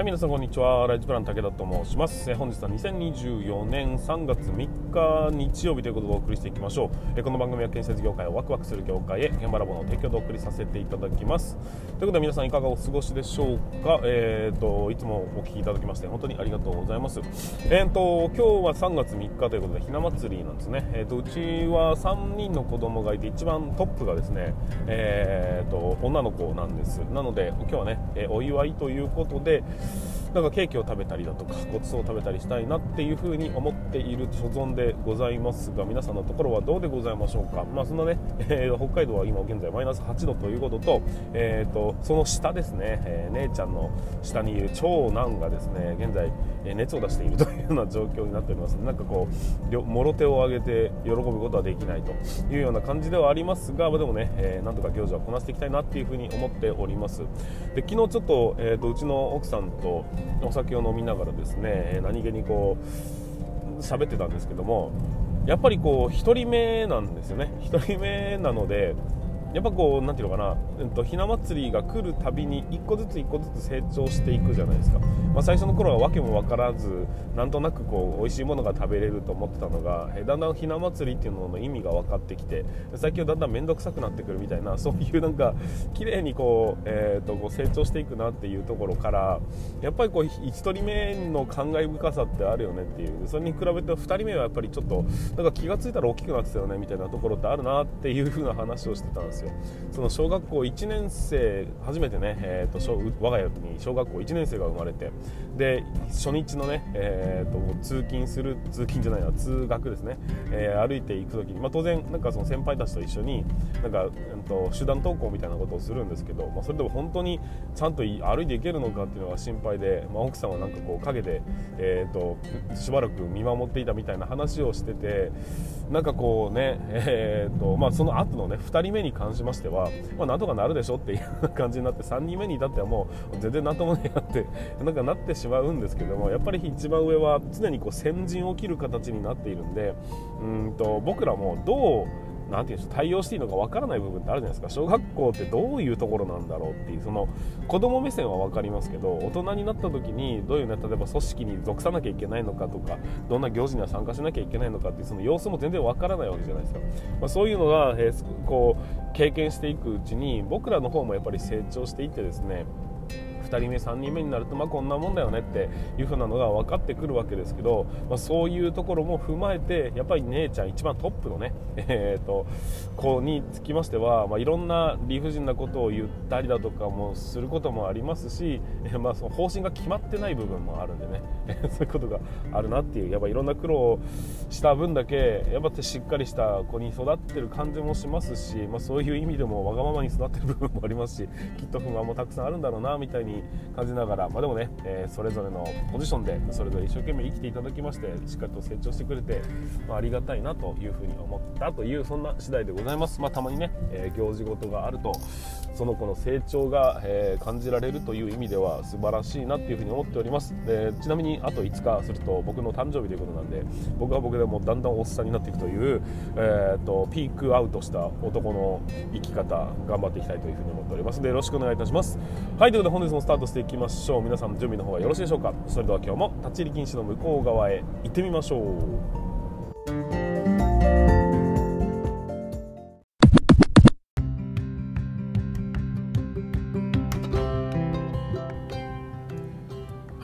はい、皆さんこんにちは。ライズプラン武田と申します。え本日は2024年3月3日日曜日ということでお送りしていきましょう。えこの番組は建設業界をワクワクする業界へ現場ラボの提供でお送りさせていただきます。ということで皆さんいかがお過ごしでしょうか。えっ、ー、といつもお聞きいただきまして本当にありがとうございます。えっ、ー、と今日は3月3日ということでひな祭りなんですね。えっ、ー、とうちは3人の子供がいて一番トップがですね、えっ、と女の子なんです。なので今日はね、えお祝いということで。なんかケーキを食べたりだとかごちそうを食べたりしたいなっていうふうに思っている所存でございますが皆さんのところはどうでございましょうか、まあ、そんなね、えー、北海道は今現在マイナス8度ということと,、えーと、その下ですね、えー、姉ちゃんの下にいる長男がですね現在、え熱を出しているというような状況になっております。なんかこうもろ手を挙げて喜ぶことはできないというような感じではありますが、でもね、えー、なんとか行事はこなしていきたいなっていうふうに思っております。で昨日ちょっと,、えーとうちの奥さんとお酒を飲みながらですね何気にこう喋ってたんですけどもやっぱりこう1人目なんですよね。1人目なのでやっぱこうなんていうのかな、えっと、ひな祭りが来るたびに1個ずつ1個ずつ成長していくじゃないですか、まあ、最初の頃は訳も分からずなんとなくこう美味しいものが食べれると思ってたのがだんだんひな祭りっていうのの意味が分かってきて最近はだんだん面倒くさくなってくるみたいな そういうなんか綺麗にこう、えー、とこう成長していくなっていうところからやっぱりこう1人目の感慨深さってあるよねっていう。それに比べて2人目はやっぱりちょっとなんか気が付いたら大きくなってたよねみたいなところってあるなっていう風な話をしてたんですよ。その小学校1年生初めてね、えーと、我が家に小学校1年生が生まれてで初日のね、えーと、通勤する通勤じゃないな通学ですね、えー、歩いていく時に、まあ、当然なんかその先輩たちと一緒になんか、うんと、集団登校みたいなことをするんですけど、まあ、それでも本当にちゃんと歩いていけるのかっていうのが心配で、まあ、奥さんはなんかこう陰で、えー、としばらく見守っていたみたいな話をしててなんかこうね、えーとまあ、その後のね2人目に関しましては、まあ、なんとかなるでしょっていう感じになって3人目に至ってはもう全然なんともねえなってなんかなってしまうんですけどもやっぱり一番上は常にこう先陣を切る形になっているんでうんと僕らもどうなんていうんです対応していいのかわからない部分ってあるじゃないですか。小学校ってどういうところなんだろうっていうその子供目線は分かりますけど大人になった時にどういうね例えば組織に属さなきゃいけないのかとかどんな行事には参加しなきゃいけないのかっていうその様子も全然わからないわけじゃないですか、まあ、そういうのが、えー、こう経験していくうちに僕らの方もやっぱり成長していってですね2人目3人目になるとまあこんなもんだよねっていう風なのが分かってくるわけですけど、まあ、そういうところも踏まえてやっぱり姉ちゃん一番トップのね、えーと、子につきましては、まあ、いろんな理不尽なことを言ったりだとかもすることもありますし、え まあ、その方針が決まってない部分もあるんでね そういうことがあるなっていうやっぱいろんな苦労をした分だけやっぱしっかりした子に育ってる感じもしますし、まあ、そういう意味でもわがままに育ってる部分もありますしきっと不満もたくさんあるんだろうなみたいに感じながら、まあ、でもね、えー、それぞれのポジションでそれぞれ一生懸命生きていただきましてしっかりと成長してくれて、まあ、ありがたいなというふうに思ったというそんな次第でございます、まあ、たまにね、えー、行事事があるとその子の成長が、えー、感じられるという意味では素晴らしいなっていうふうに思っております。でちなみにあと5日すると僕の誕生日ということなんで僕は僕でもだんだんおっさんになっていくという、えーと、ピークアウトした男の生き方頑張っていきたいというふうに思っております。のでよろしくお願いいたします。はいということで本日もスタートしていきましょう。皆さん準備の方はよろしいでしょうか。それでは今日も立ち入り禁止の向こう側へ行ってみましょう。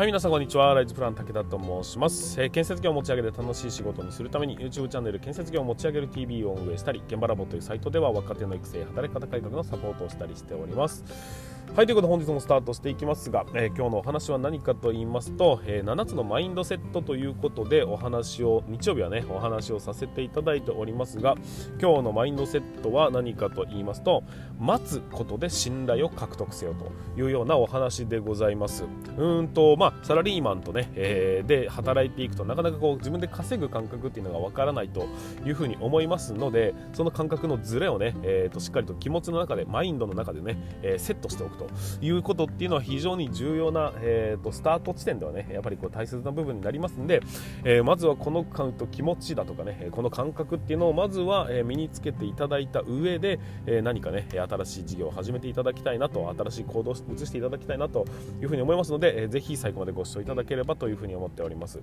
い、皆さんこんにちは。ライズプラン武田と申します、えー、建設業を持ち上げて楽しい仕事にするために YouTube チャンネル建設業を持ち上げる TV を運営したり、現場ラボというサイトでは若手の育成、働き方改革のサポートをしたりしております。はい、ということで本日もスタートしていきますが、えー、今日のお話は何かと言いますと、えー、7つのマインドセットということでお話を、日曜日はね、お話をさせていただいておりますが、今日のマインドセットは何かと言いますと、待つことで信頼を獲得せよというようなお話でございます。うんと、まあ、サラリーマンとね、えー、で働いていくとなかなかこう自分で稼ぐ感覚っていうのがわからないというふうに思いますので、その感覚のズレをね、えーと、しっかりと気持ちの中で、マインドの中でね、え、セットしておくくということっていうのは非常に重要な、えーと、スタート地点ではねやっぱりこう大切な部分になりますんで、えー、まずはこのカウント気持ちだとかねこの感覚っていうのをまずは、え身につけていただいた上で、え何かね新しい事業を始めていただきたいなと新しい行動を移していただきたいなというふうに思いますので、えー、ぜひ最後までご視聴いただければというふうに思っております。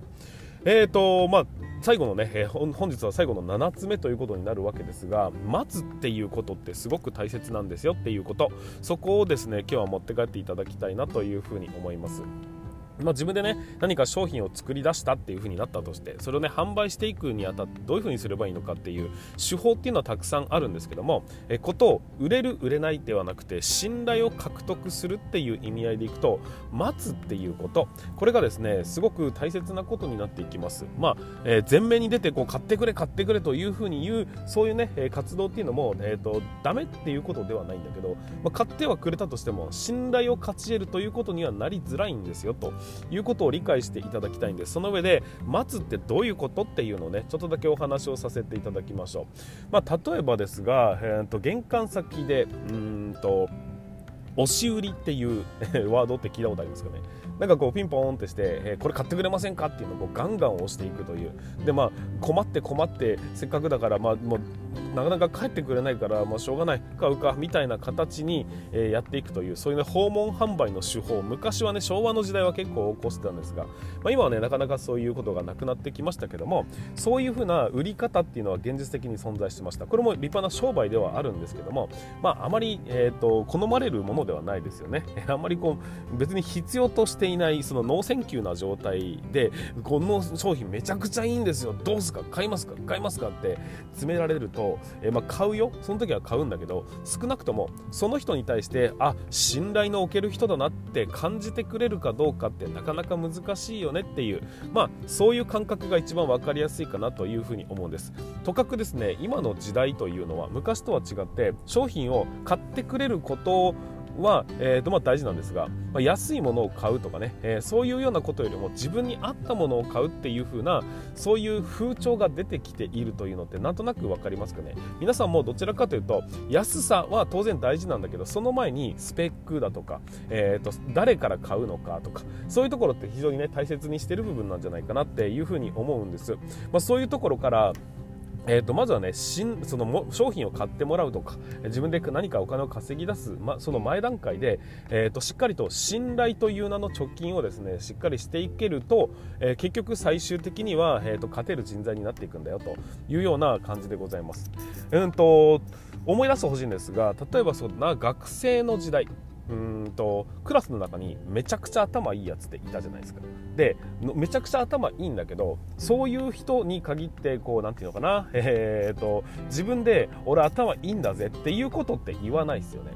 えーとまあ最後のね、えー、本日は最後の7つ目ということになるわけですが待つっていうことってすごく大切なんですよっていうこと。そこをですね今日は持って帰っていただきたいなというふうに思います。まあ、自分でね何か商品を作り出したっていう風になったとしてそれをね販売していくにあたってどういう風にすればいいのかっていう手法っていうのはたくさんあるんですけどもえことを売れる売れないではなくて信頼を獲得するっていう意味合いでいくと待つっていうこと。これがですねすごく大切なことになっていきます。まあ、えー、前面に出てこう買ってくれ買ってくれという風に言うそういうね活動っていうのもえっ、ー、とダメっていうことではないんだけど、まあ、買ってはくれたとしても信頼を勝ち得るということにはなりづらいんですよと。いうことを理解していただきたいんです。その上で待つってどういうことっていうのをねちょっとだけお話をさせていただきましょう、まあ、例えばですが、えーと、玄関先でうんと押し売りっていうワードって聞いたことありますかね。なんかこうピンポーンってして、えー、これ買ってくれませんかっていうのをこうガンガン押していくという。でまあ困って困ってせっかくだからまあもうなかなか帰ってくれないからもうしょうがない買うかみたいな形に、えー、やっていくというそういうね訪問販売の手法。昔はね昭和の時代は結構横行してたんですが、まあ、今はねなかなかそういうことがなくなってきましたけどもそういうふうな売り方っていうのは現実的に存在してました。これも立派な商売ではあるんですけどもまああまり、えーと、好まれるものではないですよね。あんまりこう別に必要としていないそのノーセンキューな状態でこの商品めちゃくちゃいいんですよ。どうすか？買いますか？買いますか？って詰められると、とえー、まあ、買うよ。その時は買うんだけど少なくともその人に対してあ信頼のおける人だなって感じてくれるかどうかってなかなか難しいよねっていうまあそういう感覚が一番分かりやすいかなというふうに思うんです。とかくですね今の時代というのは昔とは違って商品を買ってくれることは、えーとまあ、大事なんですが、まあ、安いものを買うとかね、えー、そういうようなことよりも自分に合ったものを買うっていう風なそういう風潮が出てきているというのってなんとなく分かりますかね。皆さんもどちらかというと安さは当然大事なんだけどその前にスペックだとか、えーと、誰から買うのかとかそういうところって非常にね大切にしてる部分なんじゃないかなっていう風に思うんです、まあ、そういうところからえー、とまずはね新そのも商品を買ってもらうとか自分で何かお金を稼ぎ出す、ま、その前段階で、えー、としっかりと信頼という名の貯金をですねしっかりしていけると、えー、結局最終的には、えー、と勝てる人材になっていくんだよというような感じでございます。うんと思い出してほしいんですが例えばそんな学生の時代うんとクラスの中にめちゃくちゃ頭いいやつっていたじゃないですか。でめちゃくちゃ頭いいんだけどそういう人に限ってこうなんていうのかな？えー、っと自分で俺頭いいんだぜっていうことって言わないですよね。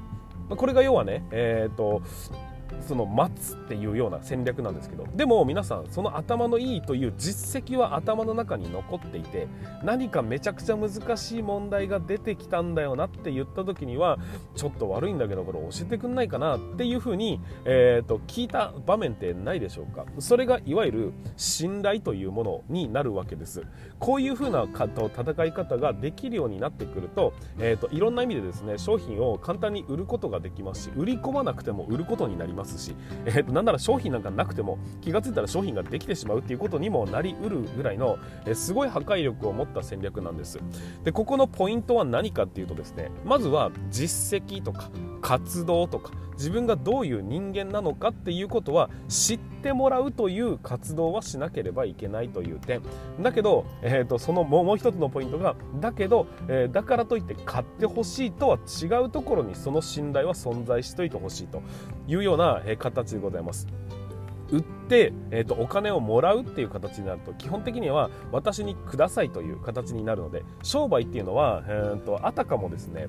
これが要はねえー、っとその待つっていうような戦略なんですけどでも皆さんその頭のいいという実績は頭の中に残っていて何かめちゃくちゃ難しい問題が出てきたんだよなって言った時にはちょっと悪いんだけどこれ教えてくんないかなっていうふうに、えーと、聞いた場面ってないでしょうか。それがいわゆる信頼というものになるわけです。こういうふうな戦い方ができるようになってくると,、えーと、いろんな意味でですね商品を簡単に売ることができますし売り込まなくても売ることになります。ますし、えー、となんなら商品なんかなくても気が付いたら商品ができてしまうっていうことにもなりうるぐらいの、え、すごい破壊力を持った戦略なんです。でここのポイントは何かっていうとですねまずは実績とか活動とか自分がどういう人間なのかっていうことは知ってもらうという活動はしなければいけないという点だけど、えーと、そのもう一つのポイントがだけど、えー、だからといって買ってほしいとは違うところにその信頼は存在しといてほしいというような、えー、形でございます。売っ、えーと、お金をもらうっていう形になると基本的には私にくださいという形になるので商売っていうのは、えーと、あたかもですね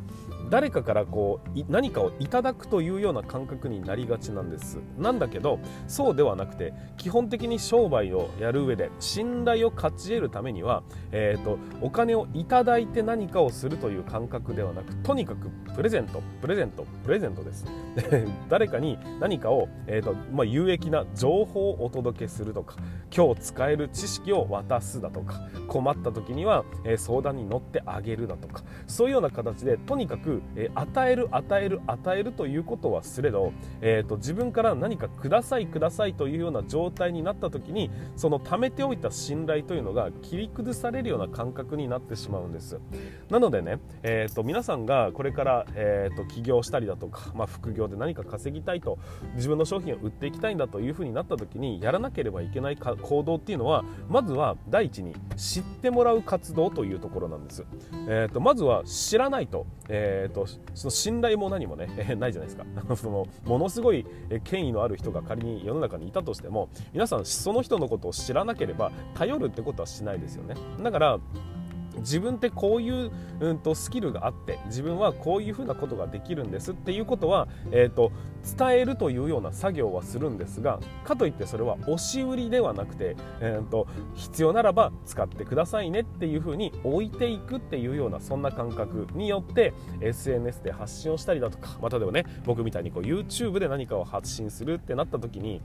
誰かからこう何かをいただくというような感覚になりがちなんです。なんだけどそうではなくて基本的に商売をやる上で信頼を勝ち得るためには、えーと、お金をいただいて何かをするという感覚ではなくとにかくプレゼントプレゼントプレゼントです。誰かに何かを、えーとまあ、有益な情報をお届けするとか今日使える知識を渡すだとか困った時には、え相談に乗ってあげるだとかそういうような形でとにかく、え与える与える与えるということはすれど、えーと、自分から何かくださいくださいというような状態になった時にその貯めておいた信頼というのが切り崩されるような感覚になってしまうんです。なのでね、えーと、皆さんがこれから、えーと、起業したりだとか、まあ、副業で何か稼ぎたいと自分の商品を売っていきたいんだというふうになった時にやらなければいけない行動っていうのはまずは第一に知ってもらう活動というところなんです、えー、とまずは知らないと,、えー、とその信頼も何もね、えー、ないじゃないですか。そのものすごい権威のある人が仮に世の中にいたとしても皆さんその人のことを知らなければ頼るってことはしないですよね。だから自分ってこういう、うんと、スキルがあって自分はこういうふうなことができるんですっていうことは、えーと、伝えるというような作業はするんですがかといってそれは押し売りではなくて、えーと、必要ならば使ってくださいねっていうふうに置いていくっていうようなそんな感覚によって SNS で発信をしたりだとかまたでもね僕みたいにこう YouTube で何かを発信するってなった時に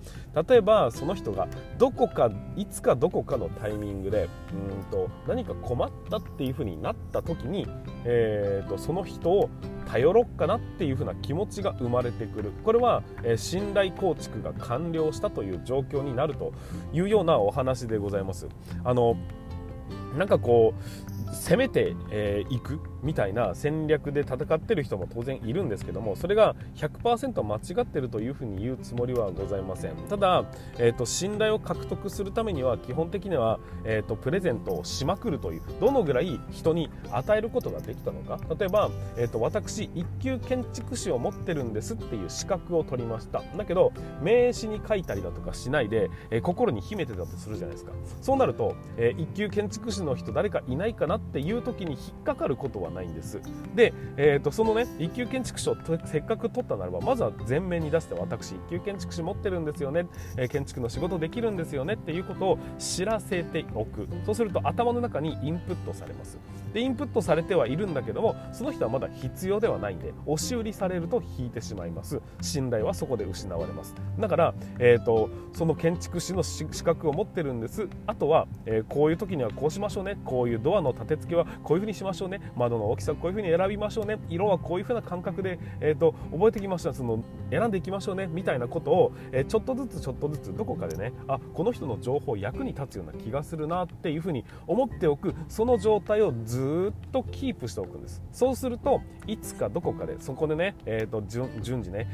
例えばその人がどこかいつかどこかのタイミングでうんと何か困ったっていうふうになった時に、えーと、その人を頼ろっかなっていうふうな気持ちが生まれてくるこれは、えー、信頼構築が完了したという状況になるというようなお話でございます。あのなんかこう攻めてい、えー、くみたいな戦略で戦ってる人も当然いるんですけどもそれが100%間違ってるというふうに言うつもりはございません。ただ、えーと、信頼を獲得するためには基本的には、えーと、プレゼントをしまくるというどのぐらい人に与えることができたのか。例えば、えーと、私一級建築士を持ってるんですっていう資格を取りました。だけど名刺に書いたりだとかしないで、えー、心に秘めてたとするじゃないですか。そうなると、えー、一級建築士の人誰かいないかなっていう時に引っかかることはないんです。で、えーと、そのね一級建築士をせっかく取ったならばまずは前面に出して私一級建築士持ってるんですよね、えー、建築の仕事できるんですよね。っていうことを知らせておく。そうすると頭の中にインプットされます。でインプットされてはいるんだけどもその人はまだ必要ではないんで押し売りされると引いてしまいます。信頼はそこで失われます。だから、えーと、その建築士の資格を持ってるんです。あとは、えー、こういう時にはこうしましょうね。こういうドアの立て付けはこういうふうにしましょうね。窓の大きさこういうふうに選びましょうね。色はこういうふうな感覚で、えーと、覚えてきました。その選んでいきましょうね。みたいなことを、えー、ちょっとずつちょっとずつどこかでねあこの人の情報役に立つような気がするなっていうふうに思っておく。その状態をずっとキープしておくんです。そうするといつかどこかでそこでね、えーと、順次ね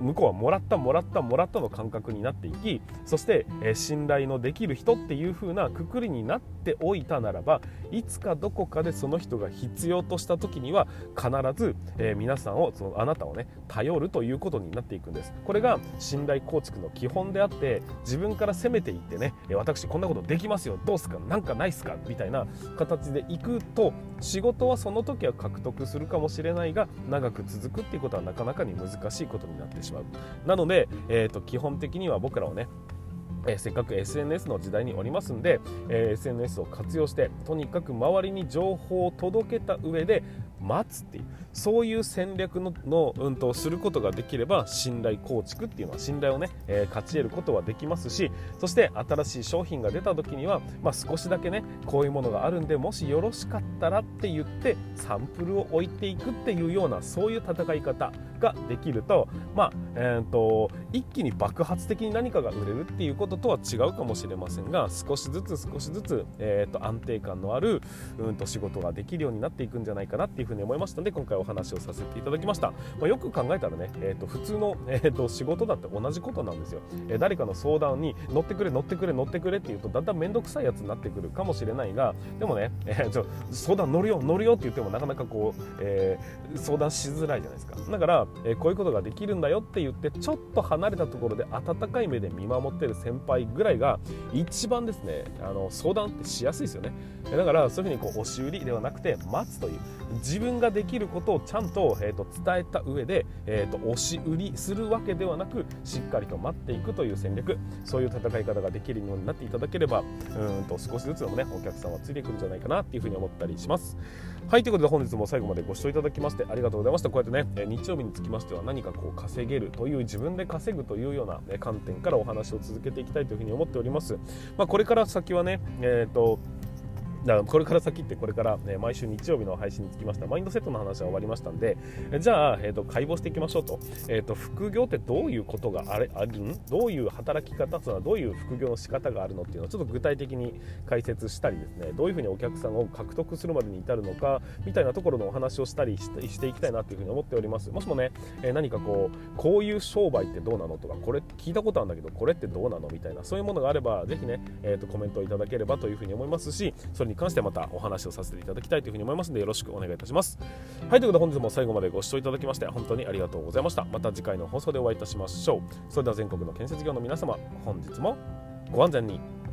向こうはもらったもらったもらったの感覚になっていきそして、え、信頼のできる人っていう風なくくりになっておいたならばいつかどこかでその人が必要とした時には必ず、え、皆さんをそのあなたをね頼るということになっていくんです。これが信頼構築の基本であって自分から攻めていってね私こんなことできますよどうすかなんかないすかみたいな形でいくと仕事はその時は獲得するかもしれないが長く続くっていうことはなかなかに難しいことになってしまう。なので、えーと基本的には僕らはねえー、せっかく SNS の時代におりますんで、えー、SNS を活用してとにかく周りに情報を届けた上で待つっていうそういう戦略のの、うん、とすることができれば信頼構築っていうのは信頼をね、えー、勝ち得ることはできますしそして新しい商品が出た時には、まあ、少しだけねこういうものがあるんでもしよろしかったらって言ってサンプルを置いていくっていうようなそういう戦い方。ができると,、まあえーと、一気に爆発的に何かが売れるっていうこととは違うかもしれませんが少しずつ少しずつ、えーと、安定感のある、うん、と仕事ができるようになっていくんじゃないかなっていうふうに思いましたので今回お話をさせていただきました、まあ、よく考えたらね、えーと、普通の、えー、と仕事だって同じことなんですよ、えー、誰かの相談に乗ってくれ乗ってくれ乗ってくれって言うとだんだん面倒くさいやつになってくるかもしれないがでもね、えー、ちょ相談乗るよ乗るよって言ってもなかなかこう、えー、相談しづらいじゃないですか。だから、え、こういうことができるんだよって言ってちょっと離れたところで温かい目で見守ってる先輩ぐらいが一番ですねあの相談ってしやすいですよね。だからそういうふうにこう押し売りではなくて待つという自分ができることをちゃんと,、えー、と伝えた上で、えー、と押し売りするわけではなくしっかりと待っていくという戦略。そういう戦い方ができるようになっていただければうんと少しずつでもねお客さんはついてくるんじゃないかなっていうふうに思ったりします。はいということで本日も最後までご視聴いただきましてありがとうございました。こうやってね日曜日につきましては何かこう稼げるという自分で稼ぐというような観点からお話を続けていきたいというふうに思っております、まあ、これから先はねえっ、ー、とだからこれから先ってこれから、ね、毎週日曜日の配信につきましたマインドセットの話は終わりましたんでじゃあ、えーと、解剖していきましょうと,、えーと、副業ってどういうことがあれあるん？どういう働き方というのはどういう副業の仕方があるのっていうのをちょっと具体的に解説したりですねどういうふうにお客さんを獲得するまでに至るのかみたいなところのお話をしたりしていきたいなというふうに思っております。もしもね、えー、何かこうこういう商売ってどうなのとかこれ聞いたことあるんだけどこれってどうなの？みたいなそういうものがあればぜひね、えーと、とコメントをいただければというふうに思いますしそれに関してまたお話をさせていただきたいというふうに思いますのでよろしくお願いいたします。はいということで本日も最後までご視聴いただきまして本当にありがとうございました。また次回の放送でお会いいたしましょう。それでは全国の建設業の皆様本日もご安全に。